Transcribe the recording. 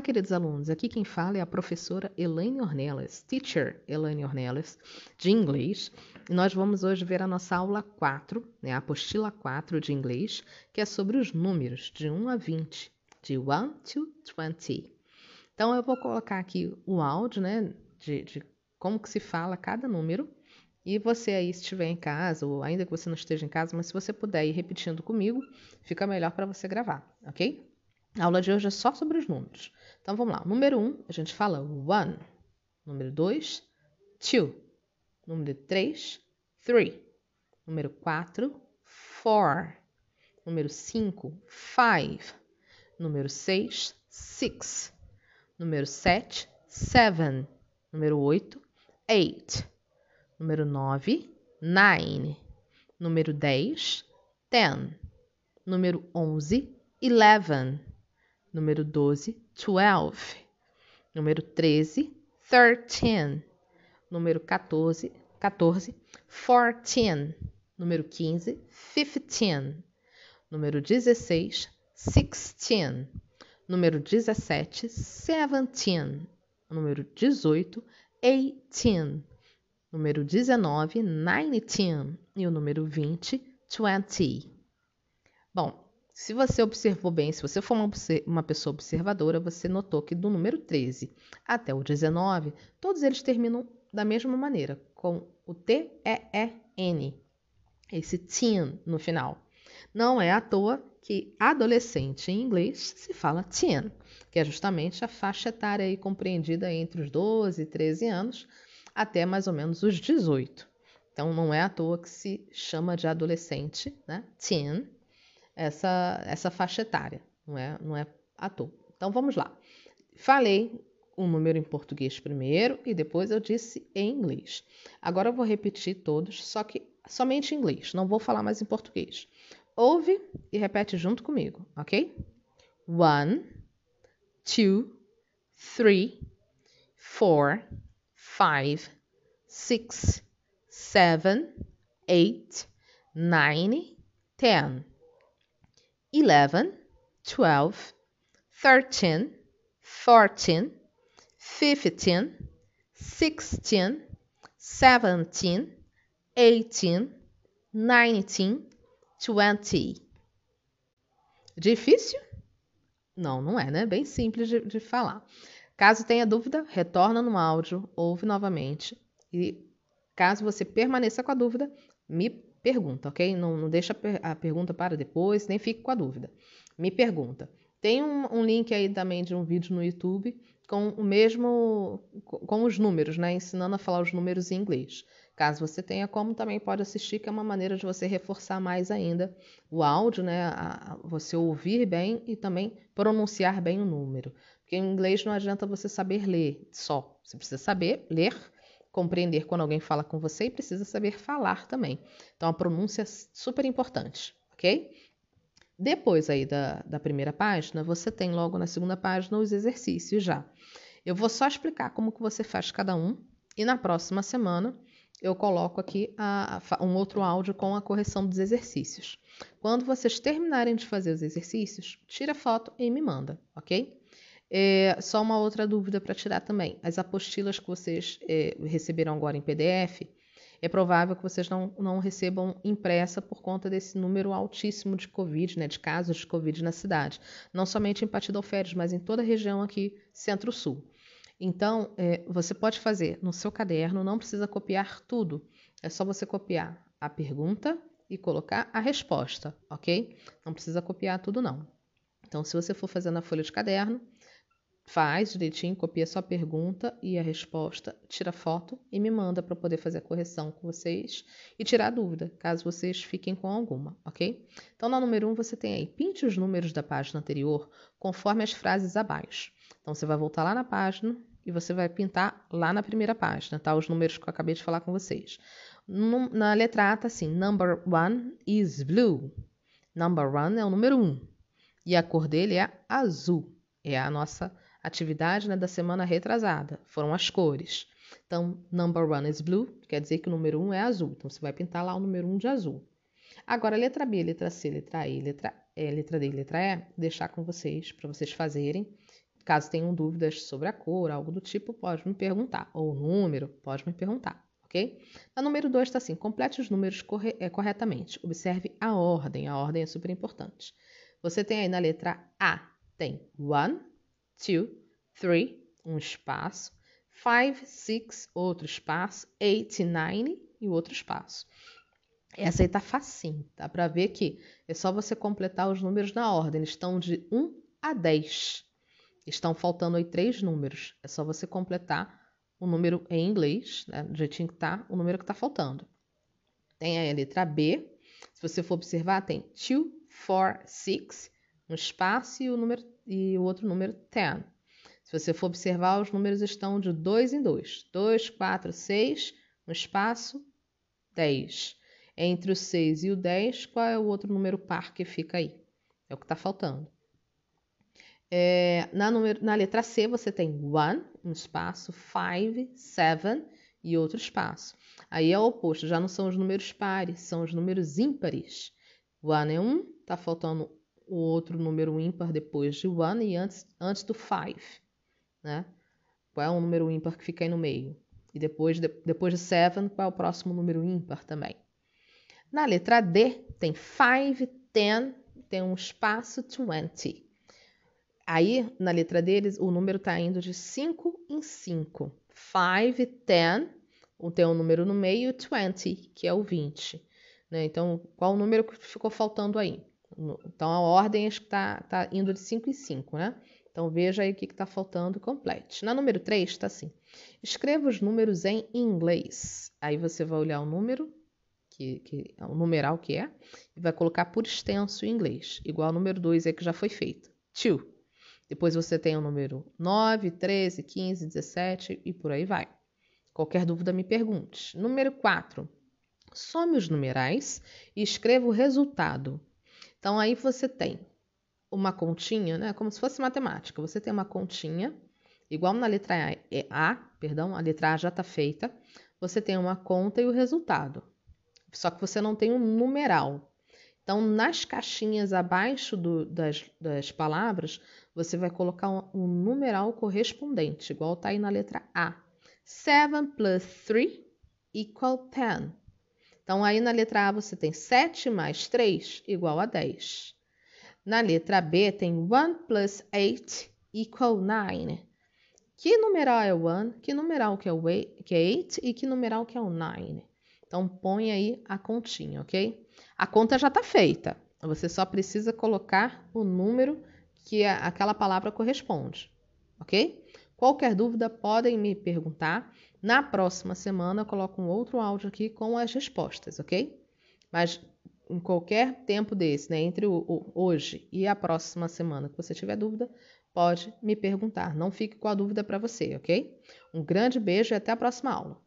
Olá, queridos alunos. Aqui quem fala é a professora Elaine Ornelas, teacher Elaine Ornelas, de inglês. E nós vamos hoje ver a nossa aula 4, né, a apostila 4 de inglês, que é sobre os números de 1 a 20, de 1 to 20. Então, eu vou colocar aqui o áudio, né, de, de como que se fala cada número. E você aí, se estiver em casa, ou ainda que você não esteja em casa, mas se você puder ir repetindo comigo, fica melhor para você gravar, ok? A aula de hoje é só sobre os números. Então vamos lá. Número 1, um, a gente fala one. Número 2, two. Número 3, three. Número 4, four. Número 5, five. Número 6, six. Número 7, seven. Número 8, eight. Número 9, nine. Número 10, ten. Número 11, eleven Número 12, 12. Número 13, 13. Número 14, 14, 14. Número 15, 15. Número 16, 16. Número 17, 17. Número 18, 18. Número 19, 19. E o número 20, 20. Bom, se você observou bem, se você for uma, uma, pessoa observadora, você notou que do número 13 até o 19, todos eles terminam da mesma maneira, com o T-E-E-N, esse teen no final. Não é à toa que adolescente em inglês se fala teen, que é justamente a faixa etária compreendida entre os 12 e 13 anos até mais ou menos os 18. Então não é à toa que se chama de adolescente, né? Teen, essa, essa faixa etária, não é, não é à toa. Então vamos lá. Falei um número em português primeiro e depois eu disse em inglês. Agora eu vou repetir todos, só que somente em inglês, não vou falar mais em português. Ouve e repete junto comigo, ok? One, two, three, four, five, six, seven, eight, nine, ten. 11, 12, 13, 14, 15, 16, 17, 18, 19, 20. Difícil? Não, não é, né? Bem simples de, de falar. Caso tenha dúvida, retorna no áudio, ouve novamente e caso você permaneça com a dúvida, me pergunta, ok? Não, não deixa a pergunta para depois, nem fique com a dúvida. Me pergunta. Tem um, um, link aí também de um vídeo no YouTube com o mesmo, com os números, né? Ensinando a falar os números em inglês. Caso você tenha como, também pode assistir, que é uma maneira de você reforçar mais ainda o áudio, né? A, a, você ouvir bem e também pronunciar bem o número. Porque em inglês não adianta você saber ler só. Você precisa saber ler compreender quando alguém fala com você e precisa saber falar também. Então, a pronúncia é super importante, ok? Depois aí da, da primeira página, você tem logo na segunda página os exercícios já. Eu vou só explicar como que você faz cada um e na próxima semana eu coloco aqui a, a, um outro áudio com a correção dos exercícios. Quando vocês terminarem de fazer os exercícios, tira foto e me manda, ok? É, só uma outra dúvida para tirar também. As apostilas que vocês é, receberam agora em PDF, é provável que vocês não, não recebam impressa por conta desse número altíssimo de Covid, né, de casos de Covid na cidade. Não somente em Patidalférios, mas em toda a região aqui centro-sul. Então, é, você pode fazer no seu caderno, não precisa copiar tudo. É só você copiar a pergunta e colocar a resposta, ok? Não precisa copiar tudo, não. Então, se você for fazer na folha de caderno, Faz direitinho, copia sua pergunta e a resposta, tira foto e me manda para poder fazer a correção com vocês e tirar a dúvida, caso vocês fiquem com alguma, ok? Então, na número 1, um, você tem aí, pinte os números da página anterior conforme as frases abaixo. Então, você vai voltar lá na página e você vai pintar lá na primeira página, tá? Os números que eu acabei de falar com vocês. Na letra A tá assim, number one is blue. Number one é o número 1. Um, e a cor dele é azul. É a nossa atividade né, da semana retrasada, foram as cores. Então, number one is blue, quer dizer que o número 1 um é azul. Então, você vai pintar lá o número 1 um de azul. Agora, letra B, letra C, letra E, letra, E, letra D, letra E, deixar com vocês, para vocês fazerem Caso tenham dúvidas sobre a cor, algo do tipo, pode me perguntar. Ou o número, pode me perguntar, ok? A número 2 está assim: complete os números corre é, corretamente. Observe a ordem, a ordem é super importante. Você tem aí na letra A, tem one, two, three, um espaço, five, six, outro espaço, eight, nine e outro espaço. Essa aí tá facinho, dá para ver que é só você completar os números na ordem, eles estão de 1 a 10. Estão faltando aí três números, é só você completar o número em inglês, né, do jeitinho que tá, o número que tá faltando. Tem aí a letra B, se você for observar, tem 2, 4, 6, um espaço e o, número, e o outro número 10. Se você for observar, os números estão de 2 em 2. 2, 4, 6, um espaço, 10. Entre o 6 e o 10, qual é o outro número par que fica aí? É o que está faltando. É, na, número, na, letra C, você tem one, um espaço, five, seven e outro espaço. Aí é o oposto, já não são os números pares, são os números ímpares. One é um, está faltando o outro número ímpar depois de one e antes, antes do five né? Qual é o número ímpar que fica aí no meio? E depois de, depois de seven, qual é o próximo número ímpar também? Na letra D, tem five, ten, tem um espaço twenty. Aí, na letra deles, o número está indo de 5 em 5. 5, 10, tem um número no meio, 20, que é o 20. Né? Então, qual o número que ficou faltando aí? Então, a ordem está tá indo de 5 em 5, né? Então veja aí o que está faltando, complete. Na número 3 está assim: escreva os números em inglês. Aí você vai olhar o número, que, que o numeral que é, e vai colocar por extenso em inglês, igual ao número 2 é que já foi feito. Two. Depois você tem o número 9, 13, 15, 17 e por aí vai. Qualquer dúvida me pergunte. Número 4. Some os numerais e escreva o resultado. Então aí você tem uma continha, né? Como se fosse matemática. Você tem uma continha, igual na letra A, é A perdão, a letra A já está feita. Você tem uma conta e o resultado. Só que você não tem um numeral. Então, nas caixinhas abaixo do, das, das, palavras, você vai colocar um, um numeral correspondente, igual está aí na letra A. 7 plus 3 equal 10. Então, aí na letra A você tem 7 mais 3 igual a 10. Na letra B tem 1 plus 8 equal 9. Que numeral é o 1? Que numeral que é o 8, que é 8 e que numeral que é o 9? Então põe aí a continha, ok? A conta já está feita. Você só precisa colocar o número que aquela palavra corresponde, ok? Qualquer dúvida podem me perguntar. Na próxima semana eu coloco um outro áudio aqui com as respostas, ok? Mas em qualquer tempo desse, né, entre o, o, hoje e a próxima semana que você tiver dúvida, pode me perguntar. Não fique com a dúvida para você, ok? Um grande beijo e até a próxima aula.